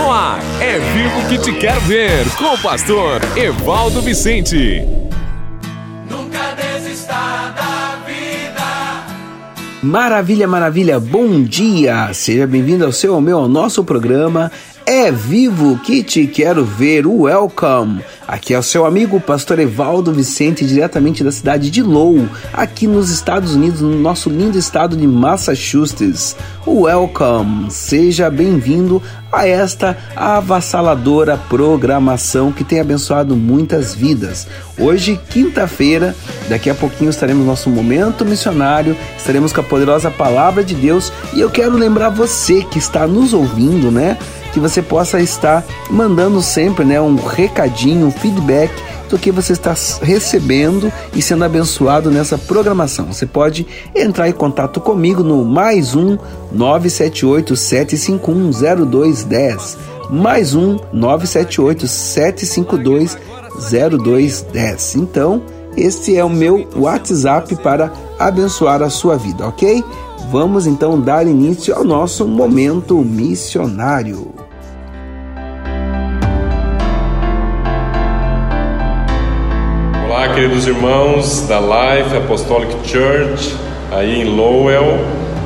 No ar, é vivo que te quero ver, com o pastor Evaldo Vicente. Nunca desista da vida. Maravilha, maravilha, bom dia! Seja bem-vindo ao seu, ao meu, ao nosso programa É Vivo que te quero ver, welcome! Aqui é o seu amigo pastor Evaldo Vicente, diretamente da cidade de Lowell, aqui nos Estados Unidos, no nosso lindo estado de Massachusetts. Welcome! Seja bem-vindo a esta avassaladora programação que tem abençoado muitas vidas. Hoje, quinta-feira, daqui a pouquinho estaremos no nosso momento missionário, estaremos com a poderosa palavra de Deus e eu quero lembrar você que está nos ouvindo, né? que você possa estar mandando sempre né, um recadinho, um feedback do que você está recebendo e sendo abençoado nessa programação. Você pode entrar em contato comigo no mais um 978 751 0210 mais um 978 752 0210. Então, este é o meu WhatsApp para abençoar a sua vida, ok? Vamos então dar início ao nosso momento missionário. Queridos irmãos da Life Apostolic Church, aí em Lowell,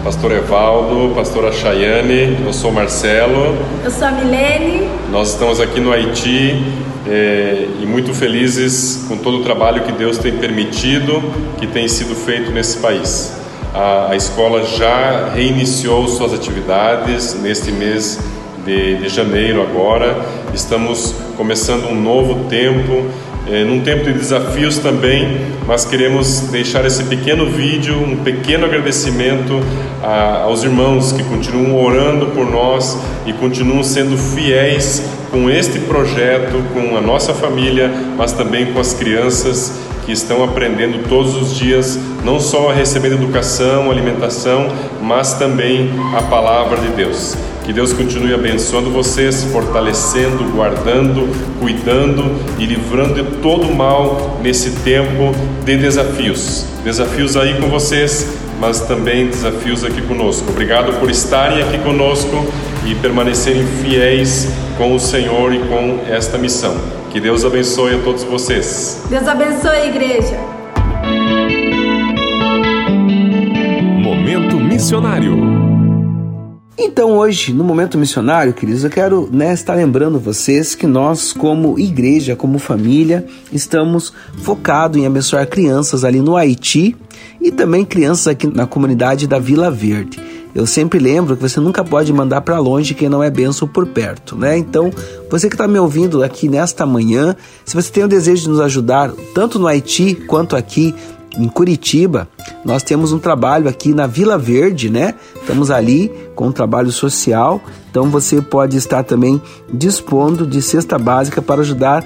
Pastor Evaldo, Pastora Chayane, eu sou Marcelo. Eu sou a Milene. Nós estamos aqui no Haiti é, e muito felizes com todo o trabalho que Deus tem permitido, que tem sido feito nesse país. A, a escola já reiniciou suas atividades neste mês de, de janeiro agora. Estamos começando um novo tempo é, num tempo de desafios também, mas queremos deixar esse pequeno vídeo, um pequeno agradecimento a, aos irmãos que continuam orando por nós e continuam sendo fiéis com este projeto, com a nossa família, mas também com as crianças que estão aprendendo todos os dias, não só a receber educação, alimentação, mas também a palavra de Deus. Que Deus continue abençoando vocês, fortalecendo, guardando, cuidando e livrando de todo mal nesse tempo de desafios. Desafios aí com vocês, mas também desafios aqui conosco. Obrigado por estarem aqui conosco e permanecerem fiéis com o Senhor e com esta missão. Que Deus abençoe a todos vocês. Deus abençoe, igreja. Momento missionário. Então hoje, no momento missionário, queridos, eu quero né, estar lembrando vocês que nós, como igreja, como família, estamos focados em abençoar crianças ali no Haiti e também crianças aqui na comunidade da Vila Verde. Eu sempre lembro que você nunca pode mandar para longe quem não é benção por perto, né? Então, você que está me ouvindo aqui nesta manhã, se você tem o desejo de nos ajudar, tanto no Haiti quanto aqui em Curitiba, nós temos um trabalho aqui na Vila Verde, né? Estamos ali com um trabalho social, então você pode estar também dispondo de cesta básica para ajudar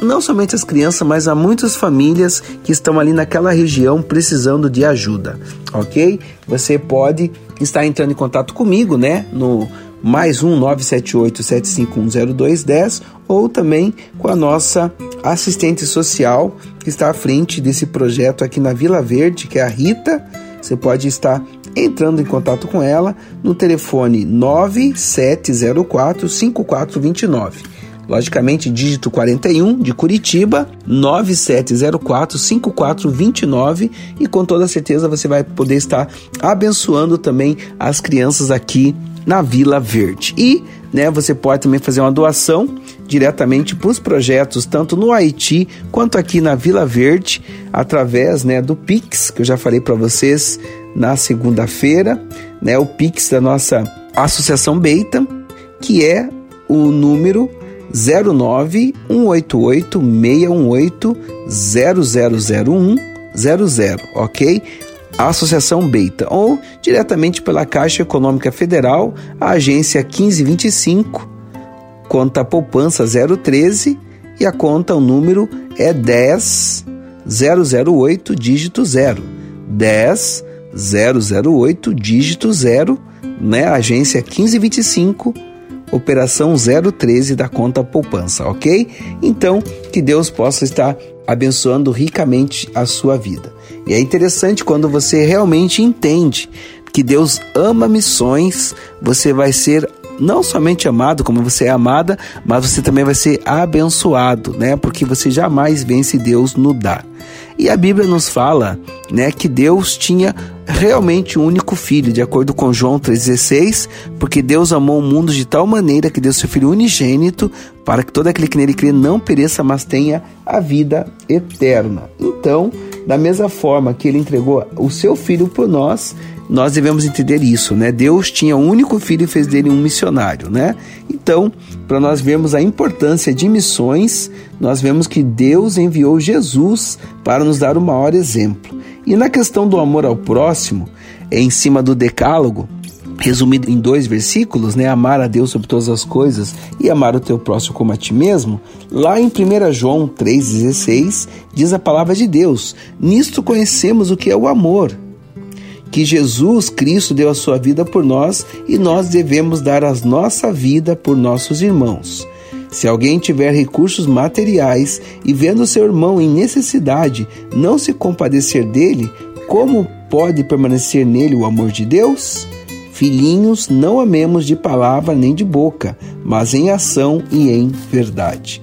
não somente as crianças, mas a muitas famílias que estão ali naquela região precisando de ajuda, ok? Você pode estar entrando em contato comigo, né? No mais um 978-7510210 ou também com a nossa assistente social que está à frente desse projeto aqui na Vila Verde, que é a Rita. Você pode estar entrando em contato com ela no telefone 9704 5429. Logicamente, dígito 41 de Curitiba, 9704 5429 e com toda certeza você vai poder estar abençoando também as crianças aqui na Vila Verde. E né, você pode também fazer uma doação diretamente para os projetos, tanto no Haiti quanto aqui na Vila Verde, através né, do Pix, que eu já falei para vocês na segunda-feira, né, o Pix da nossa Associação Beita, que é o número 09 188 618 0001 00, ok? Associação Beita, ou diretamente pela Caixa Econômica Federal, a agência 1525, conta poupança 013 e a conta, o número é 10 008 dígito 0. 10 008 dígito 0, né? Agência 1525 operação 013 da conta poupança, ok? Então, que Deus possa estar abençoando ricamente a sua vida. E é interessante quando você realmente entende que Deus ama missões, você vai ser não somente amado como você é amada, mas você também vai ser abençoado, né? Porque você jamais vence Deus no dar. E a Bíblia nos fala, né, que Deus tinha realmente um único filho, de acordo com João 3,16, porque Deus amou o mundo de tal maneira que deu seu filho unigênito para que todo aquele que nele crê não pereça, mas tenha a vida eterna. Então, da mesma forma que ele entregou o seu filho por nós, nós devemos entender isso, né? Deus tinha um único filho e fez dele um missionário, né? Então, para nós vermos a importância de missões, nós vemos que Deus enviou Jesus para nos dar o maior exemplo. E na questão do amor ao próximo, é em cima do decálogo, resumido em dois versículos, né? Amar a Deus sobre todas as coisas e amar o teu próximo como a ti mesmo. Lá em 1 João 3,16 diz a palavra de Deus: Nisto conhecemos o que é o amor. Que Jesus Cristo deu a sua vida por nós e nós devemos dar a nossa vida por nossos irmãos. Se alguém tiver recursos materiais e vendo seu irmão em necessidade não se compadecer dele, como pode permanecer nele o amor de Deus? Filhinhos, não amemos de palavra nem de boca, mas em ação e em verdade.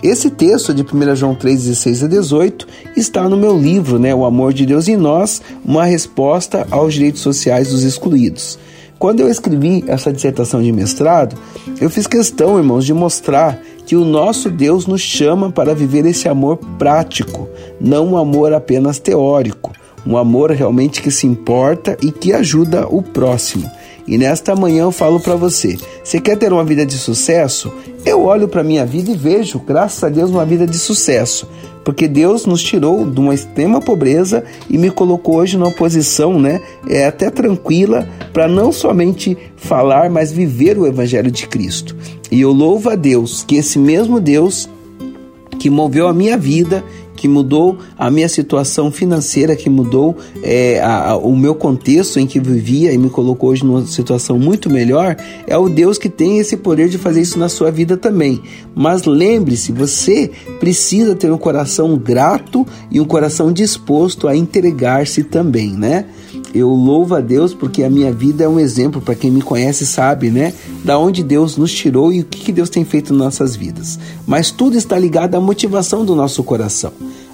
Esse texto de 1 João 3, 16 a 18 está no meu livro, né, O Amor de Deus em Nós, uma resposta aos direitos sociais dos excluídos. Quando eu escrevi essa dissertação de mestrado, eu fiz questão, irmãos, de mostrar que o nosso Deus nos chama para viver esse amor prático, não um amor apenas teórico um amor realmente que se importa e que ajuda o próximo. E nesta manhã eu falo para você: você quer ter uma vida de sucesso? Eu olho para minha vida e vejo, graças a Deus, uma vida de sucesso, porque Deus nos tirou de uma extrema pobreza e me colocou hoje numa posição, né, é até tranquila para não somente falar, mas viver o evangelho de Cristo. E eu louvo a Deus que esse mesmo Deus que moveu a minha vida que mudou a minha situação financeira, que mudou é, a, a, o meu contexto em que vivia e me colocou hoje numa situação muito melhor, é o Deus que tem esse poder de fazer isso na sua vida também. Mas lembre-se, você precisa ter um coração grato e um coração disposto a entregar-se também, né? Eu louvo a Deus porque a minha vida é um exemplo para quem me conhece sabe, né? Da onde Deus nos tirou e o que Deus tem feito em nossas vidas. Mas tudo está ligado à motivação do nosso coração.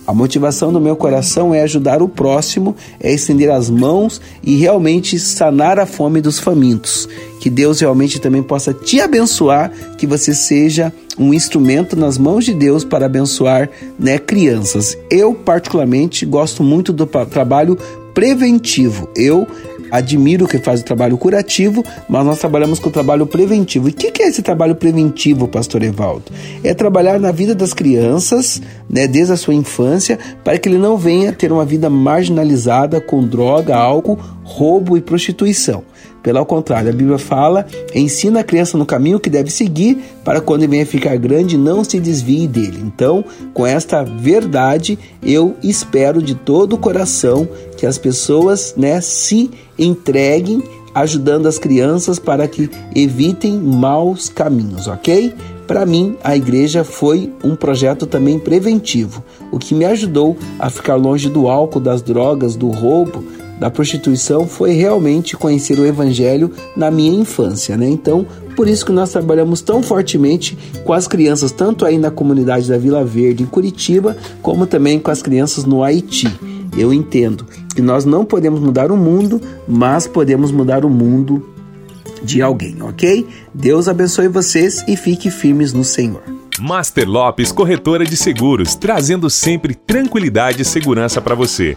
A motivação do meu coração é ajudar o próximo, é estender as mãos e realmente sanar a fome dos famintos. Que Deus realmente também possa te abençoar, que você seja um instrumento nas mãos de Deus para abençoar né, crianças. Eu, particularmente, gosto muito do trabalho preventivo. Eu admiro que faz o trabalho curativo, mas nós trabalhamos com o trabalho preventivo. E o que, que, é esse trabalho preventivo, pastor Evaldo? É trabalhar na vida das crianças, né, desde a sua infância, para que ele não venha ter uma vida marginalizada com droga, álcool, roubo e prostituição. Pelo contrário, a Bíblia fala: ensina a criança no caminho que deve seguir, para quando venha ficar grande não se desvie dele. Então, com esta verdade, eu espero de todo o coração que as pessoas né, se entreguem ajudando as crianças para que evitem maus caminhos, ok? Para mim, a igreja foi um projeto também preventivo, o que me ajudou a ficar longe do álcool, das drogas, do roubo, da prostituição foi realmente conhecer o evangelho na minha infância, né? Então, por isso que nós trabalhamos tão fortemente com as crianças, tanto aí na comunidade da Vila Verde, em Curitiba, como também com as crianças no Haiti. Eu entendo que nós não podemos mudar o mundo, mas podemos mudar o mundo de alguém, ok? Deus abençoe vocês e fique firmes no Senhor. Master Lopes Corretora de Seguros, trazendo sempre tranquilidade e segurança para você.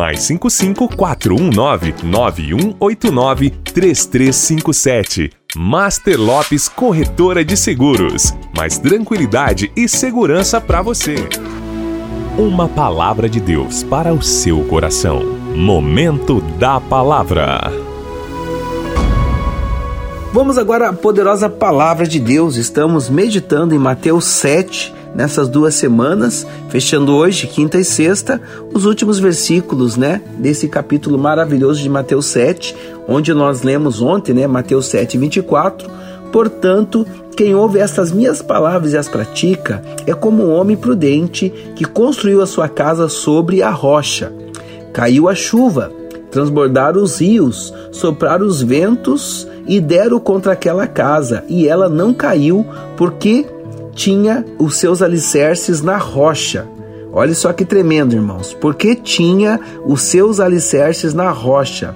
Mais 55 419 9189 3357. Master Lopes Corretora de Seguros. Mais tranquilidade e segurança para você. Uma palavra de Deus para o seu coração. Momento da palavra. Vamos agora à poderosa palavra de Deus. Estamos meditando em Mateus 7 nessas duas semanas, fechando hoje, quinta e sexta, os últimos versículos, né, desse capítulo maravilhoso de Mateus 7, onde nós lemos ontem, né, Mateus 7, 24. Portanto, quem ouve estas minhas palavras e as pratica é como um homem prudente que construiu a sua casa sobre a rocha. Caiu a chuva, transbordaram os rios, sopraram os ventos e deram contra aquela casa, e ela não caiu, porque tinha os seus alicerces na rocha. Olha só que tremendo, irmãos, porque tinha os seus alicerces na rocha.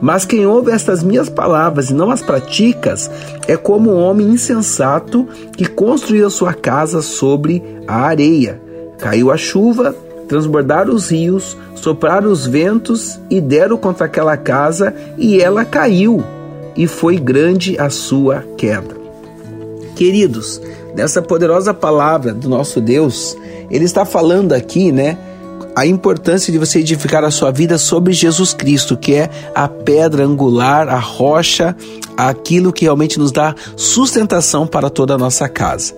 Mas quem ouve estas minhas palavras e não as praticas é como um homem insensato que construiu sua casa sobre a areia. Caiu a chuva, transbordaram os rios, sopraram os ventos e deram contra aquela casa, e ela caiu, e foi grande a sua queda. Queridos, nessa poderosa palavra do nosso Deus, ele está falando aqui, né? A importância de você edificar a sua vida sobre Jesus Cristo, que é a pedra angular, a rocha, aquilo que realmente nos dá sustentação para toda a nossa casa.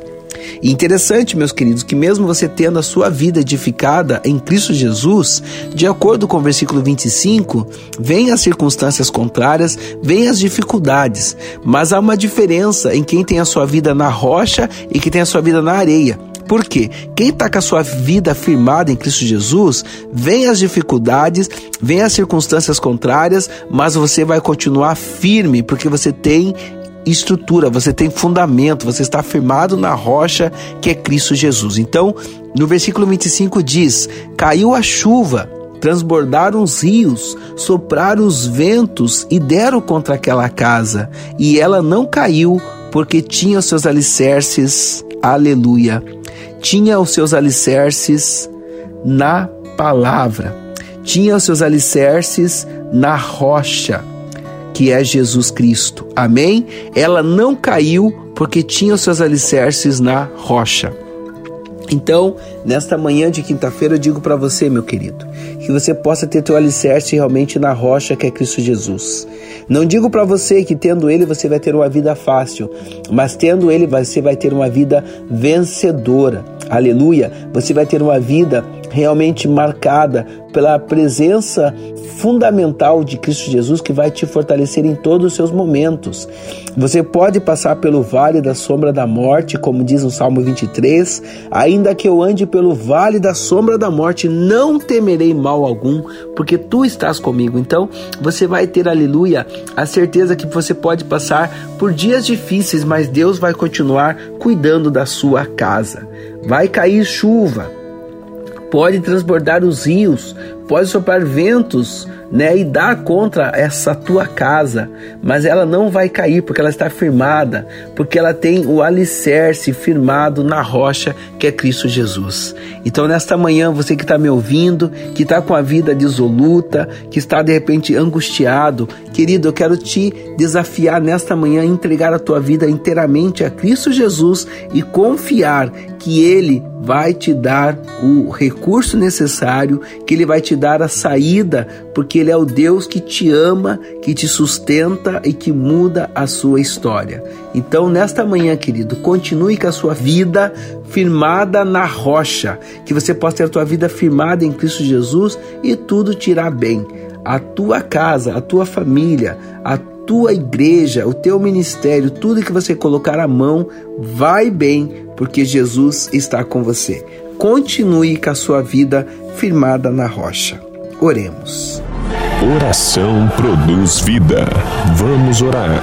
E interessante, meus queridos, que mesmo você tendo a sua vida edificada em Cristo Jesus, de acordo com o versículo 25, vem as circunstâncias contrárias, vem as dificuldades, mas há uma diferença em quem tem a sua vida na rocha e quem tem a sua vida na areia. Por quê? Quem está com a sua vida firmada em Cristo Jesus, vem as dificuldades, vem as circunstâncias contrárias, mas você vai continuar firme, porque você tem estrutura, você tem fundamento, você está firmado na rocha que é Cristo Jesus. Então, no versículo 25 diz: Caiu a chuva, transbordaram os rios, sopraram os ventos e deram contra aquela casa, e ela não caiu, porque tinha os seus alicerces, aleluia, tinha os seus alicerces na palavra, tinha os seus alicerces na rocha que é Jesus Cristo. Amém? Ela não caiu porque tinha os seus alicerces na rocha. Então, nesta manhã de quinta-feira, eu digo para você, meu querido, que você possa ter teu alicerce realmente na rocha que é Cristo Jesus. Não digo para você que tendo Ele você vai ter uma vida fácil, mas tendo Ele você vai ter uma vida vencedora. Aleluia! Você vai ter uma vida realmente marcada pela presença fundamental de Cristo Jesus que vai te fortalecer em todos os seus momentos. Você pode passar pelo vale da sombra da morte, como diz no Salmo 23, ainda que eu ande pelo vale da sombra da morte, não temerei mal algum, porque tu estás comigo. Então, você vai ter, aleluia, a certeza que você pode passar por dias difíceis, mas Deus vai continuar cuidando da sua casa. Vai cair chuva, pode transbordar os rios, pode soprar ventos, né, e dar contra essa tua casa, mas ela não vai cair porque ela está firmada, porque ela tem o alicerce firmado na rocha que é Cristo Jesus. Então, nesta manhã, você que está me ouvindo, que está com a vida dissoluta, que está de repente angustiado, querido, eu quero te desafiar nesta manhã a entregar a tua vida inteiramente a Cristo Jesus e confiar que Ele vai te dar o recurso necessário, que Ele vai te dar a saída, porque Ele é o Deus que te ama, que te sustenta e que muda a sua história. Então, nesta manhã, querido, continue com a sua vida firmada na rocha, que você possa ter a tua vida firmada em Cristo Jesus e tudo te irá bem. A tua casa, a tua família, a tua igreja, o teu ministério, tudo que você colocar a mão, vai bem, porque Jesus está com você. Continue com a sua vida firmada na rocha. Oremos. Oração produz vida. Vamos orar.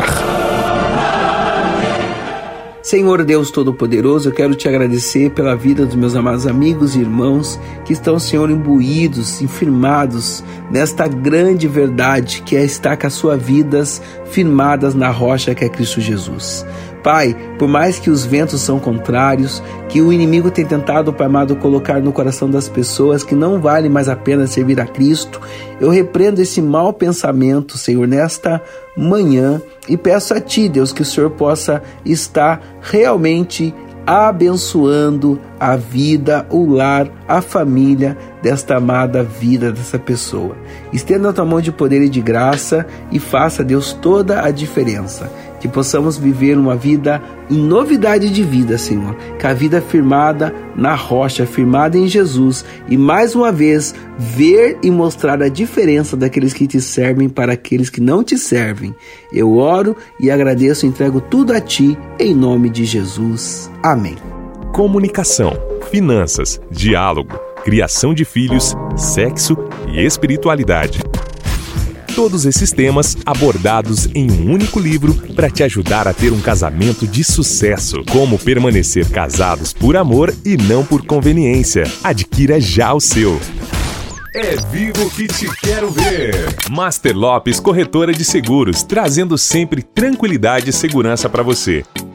Senhor Deus Todo-Poderoso, eu quero te agradecer pela vida dos meus amados amigos e irmãos que estão, Senhor, imbuídos, firmados nesta grande verdade que é estar com as suas vidas firmadas na rocha que é Cristo Jesus. Pai, por mais que os ventos são contrários, que o inimigo tem tentado, Pai amado, colocar no coração das pessoas que não vale mais a pena servir a Cristo, eu repreendo esse mau pensamento, Senhor, nesta manhã e peço a Ti, Deus, que o Senhor possa estar realmente abençoando a vida, o lar, a família desta amada vida dessa pessoa. Estenda a tua mão de poder e de graça e faça, Deus, toda a diferença. Que possamos viver uma vida em novidade de vida, Senhor. Que a vida firmada na rocha, firmada em Jesus, e mais uma vez ver e mostrar a diferença daqueles que te servem para aqueles que não te servem. Eu oro e agradeço e entrego tudo a ti, em nome de Jesus. Amém. Comunicação, finanças, diálogo, criação de filhos, sexo e espiritualidade todos esses temas abordados em um único livro para te ajudar a ter um casamento de sucesso. Como permanecer casados por amor e não por conveniência. Adquira já o seu. É vivo que te quero ver. Master Lopes Corretora de Seguros, trazendo sempre tranquilidade e segurança para você.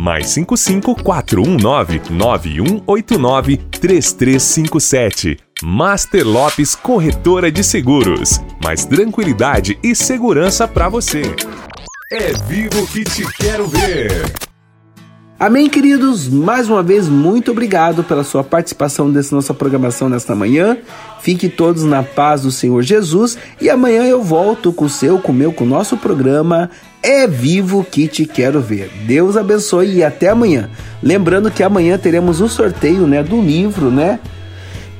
Mais 55 419 9189 3357. Master Lopes Corretora de Seguros. Mais tranquilidade e segurança para você. É vivo que te quero ver. Amém, queridos? Mais uma vez, muito obrigado pela sua participação nessa nossa programação nesta manhã. Fique todos na paz do Senhor Jesus e amanhã eu volto com o seu, com o meu, com o nosso programa É Vivo que Te Quero Ver. Deus abençoe e até amanhã. Lembrando que amanhã teremos o um sorteio né, do livro, né?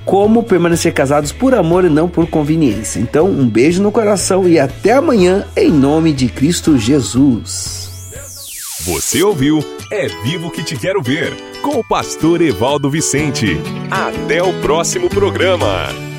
Como permanecer casados por amor e não por conveniência. Então, um beijo no coração e até amanhã, em nome de Cristo Jesus. Você ouviu É Vivo que Te Quero Ver, com o pastor Evaldo Vicente. Até o próximo programa.